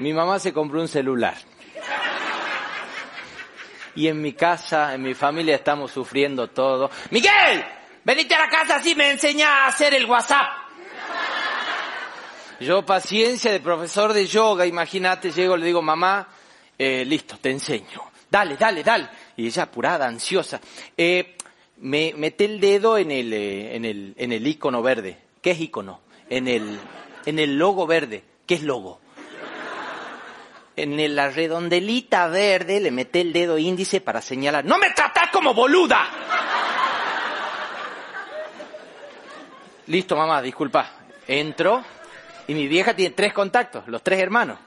Mi mamá se compró un celular. Y en mi casa, en mi familia estamos sufriendo todo. Miguel, venite a la casa así me enseña a hacer el WhatsApp. Yo, paciencia de profesor de yoga, imagínate, llego, le digo, mamá, eh, listo, te enseño. Dale, dale, dale. Y ella apurada, ansiosa. Eh, me mete el dedo en el, eh, en el, en el icono verde. ¿Qué es icono? En el, en el logo verde. ¿Qué es logo? En la redondelita verde le mete el dedo índice para señalar. ¡No me tratás como boluda! Listo, mamá, disculpa. Entro y mi vieja tiene tres contactos, los tres hermanos.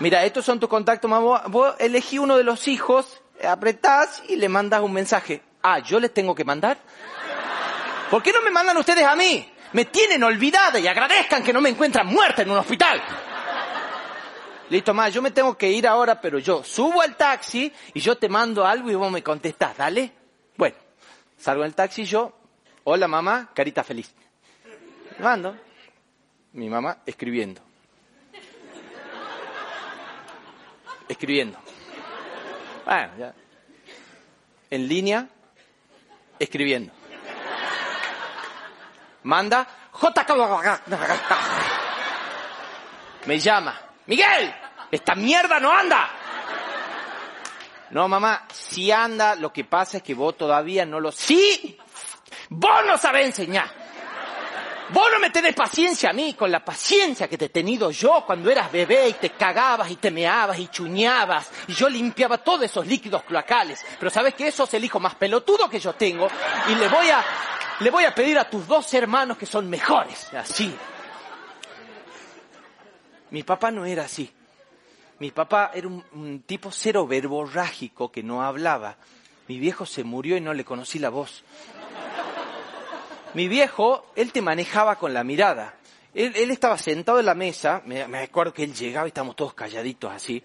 Mira, estos son tus contactos, mamá. Vos elegí uno de los hijos, apretás y le mandas un mensaje. Ah, ¿yo les tengo que mandar? ¿Por qué no me mandan ustedes a mí? Me tienen olvidada y agradezcan que no me encuentran muerta en un hospital. Listo, mamá, yo me tengo que ir ahora, pero yo subo al taxi y yo te mando algo y vos me contestás, ¿dale? Bueno, salgo del taxi yo, hola mamá, carita feliz. Mando. Mi mamá escribiendo. Escribiendo. Bueno, ya. En línea, escribiendo. Manda, J. Me llama. Miguel, esta mierda no anda. No, mamá, si anda, lo que pasa es que vos todavía no lo... Sí, vos no sabés enseñar. Vos no me tenés paciencia a mí con la paciencia que te he tenido yo cuando eras bebé y te cagabas y te meabas y chuñabas y yo limpiaba todos esos líquidos cloacales. Pero sabes que eso es el hijo más pelotudo que yo tengo y le voy a, le voy a pedir a tus dos hermanos que son mejores. Así. Mi papá no era así. Mi papá era un, tipo cero verborrágico que no hablaba. Mi viejo se murió y no le conocí la voz. Mi viejo, él te manejaba con la mirada. Él, estaba sentado en la mesa, me, me, acuerdo que él llegaba y estábamos todos calladitos así.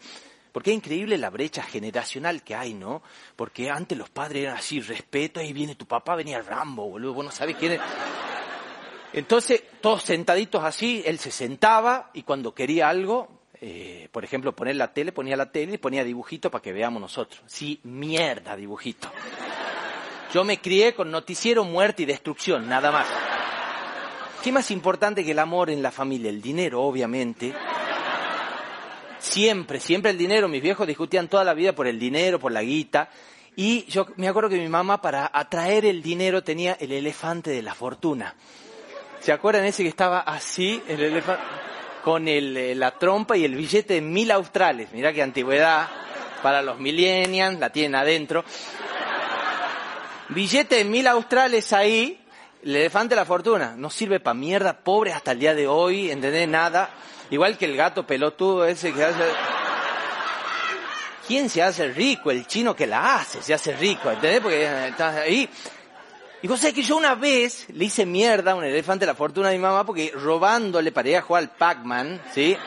Porque es increíble la brecha generacional que hay, ¿no? Porque antes los padres eran así, respeto, ahí viene tu papá, venía Rambo, boludo, vos no sabés quién es. Entonces, todos sentaditos así, él se sentaba y cuando quería algo, eh, por ejemplo, poner la tele, ponía la tele y ponía dibujito para que veamos nosotros. Sí, mierda, dibujito. Yo me crié con noticiero, muerte y destrucción, nada más. ¿Qué más importante que el amor en la familia? El dinero, obviamente. Siempre, siempre el dinero. Mis viejos discutían toda la vida por el dinero, por la guita. Y yo me acuerdo que mi mamá para atraer el dinero tenía el elefante de la fortuna. ¿Se acuerdan ese que estaba así, el elefante, con el, eh, la trompa y el billete de mil australes? Mirá qué antigüedad para los millennials, la tienen adentro. Billete de mil australes ahí, el elefante de la fortuna. No sirve para mierda, pobre hasta el día de hoy, ¿entendés? Nada. Igual que el gato pelotudo ese que hace... ¿Quién se hace rico? El chino que la hace se hace rico, ¿entendés? Porque eh, estás ahí. Y vos sabés que yo una vez le hice mierda a un elefante la fortuna de mi mamá porque robándole para a jugar al Pac-Man, ¿sí?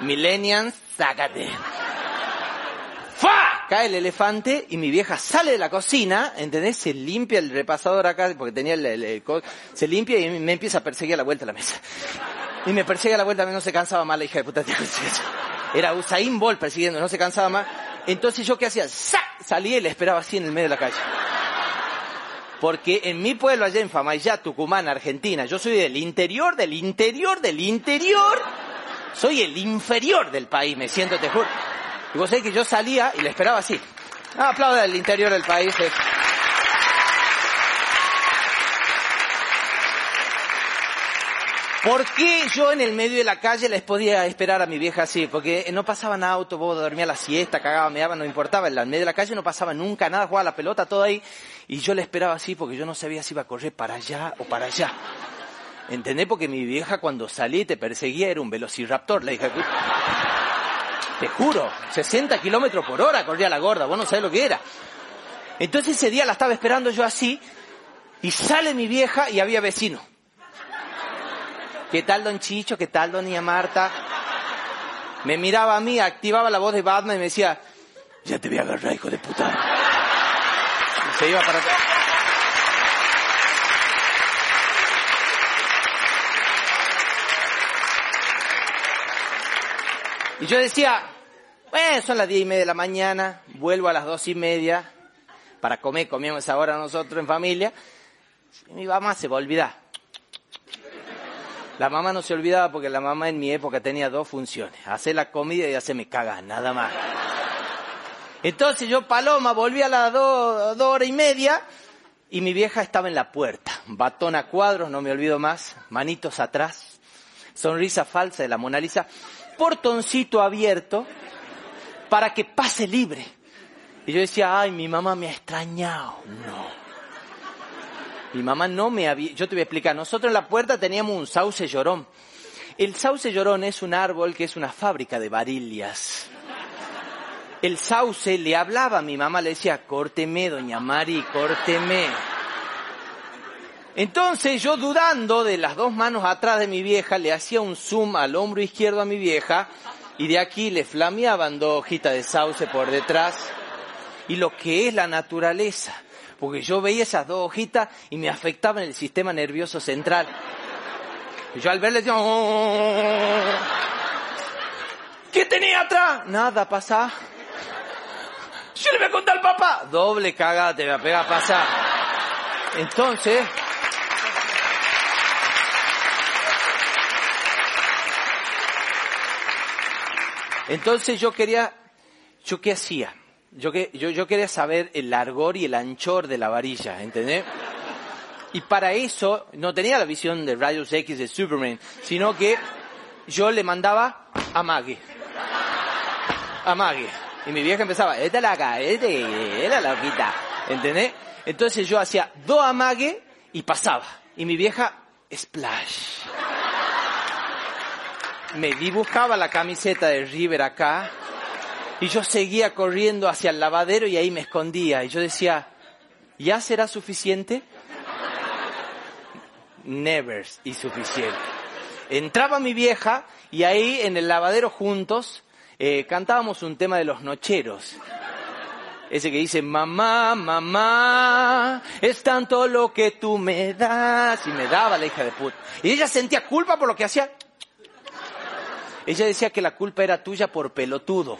Millennials, sácate. ¡Fa! Cae el elefante y mi vieja sale de la cocina, ¿entendés? Se limpia el repasador acá porque tenía el, se limpia y me empieza a perseguir a la vuelta de la mesa. Y me persigue a la vuelta, no se cansaba más la hija de puta. Era Usain Bolt persiguiendo, no se cansaba más. Entonces yo qué hacía, salía y le esperaba así en el medio de la calle. Porque en mi pueblo allá en Famayá, Tucumán, Argentina, yo soy del interior, del interior, del interior. Soy el inferior del país, me siento, te juro. Y vos sabés que yo salía y le esperaba así. Ah, aplauda el interior del país. ¿Por qué yo en el medio de la calle les podía esperar a mi vieja así? Porque no pasaban autos, vos dormía la siesta, cagaba, me daba, no importaba. En el medio de la calle no pasaba nunca nada, jugaba la pelota, todo ahí. Y yo le esperaba así porque yo no sabía si iba a correr para allá o para allá. ¿Entendés? Porque mi vieja cuando salí te perseguía era un velociraptor. Le dije, te juro, 60 kilómetros por hora corría la gorda, vos no sabés lo que era. Entonces ese día la estaba esperando yo así y sale mi vieja y había vecino. ¿Qué tal, don Chicho? ¿Qué tal, doña Marta? Me miraba a mí, activaba la voz de Batman y me decía, ya te voy a agarrar, hijo de puta. Y se iba para. Y yo decía, bueno, son las diez y media de la mañana, vuelvo a las dos y media para comer, comíamos esa hora nosotros en familia. Y mi mamá se va a. La mamá no se olvidaba porque la mamá en mi época tenía dos funciones, hacer la comida y hacerme cagar, nada más. Entonces yo, Paloma, volví a las dos, dos horas y media y mi vieja estaba en la puerta. Batón a cuadros, no me olvido más, manitos atrás, sonrisa falsa de la Mona Lisa, portoncito abierto para que pase libre. Y yo decía, ay, mi mamá me ha extrañado. No. Mi mamá no me había... Yo te voy a explicar. Nosotros en la puerta teníamos un sauce llorón. El sauce llorón es un árbol que es una fábrica de varillas. El sauce le hablaba a mi mamá, le decía, córteme, doña Mari, córteme. Entonces yo dudando de las dos manos atrás de mi vieja, le hacía un zoom al hombro izquierdo a mi vieja y de aquí le flameaban dos hojitas de sauce por detrás. Y lo que es la naturaleza, porque yo veía esas dos hojitas y me afectaban el sistema nervioso central. Y yo al verle decía, oh". ¿qué tenía atrás? Nada, pasa. Yo le voy a contar al papá. Doble cagada te voy a pegar a pasar. Entonces, entonces yo quería, yo qué hacía? Yo, que, yo, yo quería saber el largor y el anchor de la varilla, ¿entendés? Y para eso no tenía la visión de rayos X de Superman, sino que yo le mandaba a Maggie. A Maggie. Y mi vieja empezaba, esta es la acá, este, era la hojita. ¿Entendés? Entonces yo hacía dos amague y pasaba. Y mi vieja, splash. Me dibujaba la camiseta de River acá. Y yo seguía corriendo hacia el lavadero y ahí me escondía. Y yo decía, ¿ya será suficiente? Never y suficiente. Entraba mi vieja y ahí en el lavadero juntos eh, cantábamos un tema de los nocheros. Ese que dice, mamá, mamá, es tanto lo que tú me das. Y me daba la hija de puta. Y ella sentía culpa por lo que hacía. Ella decía que la culpa era tuya por pelotudo.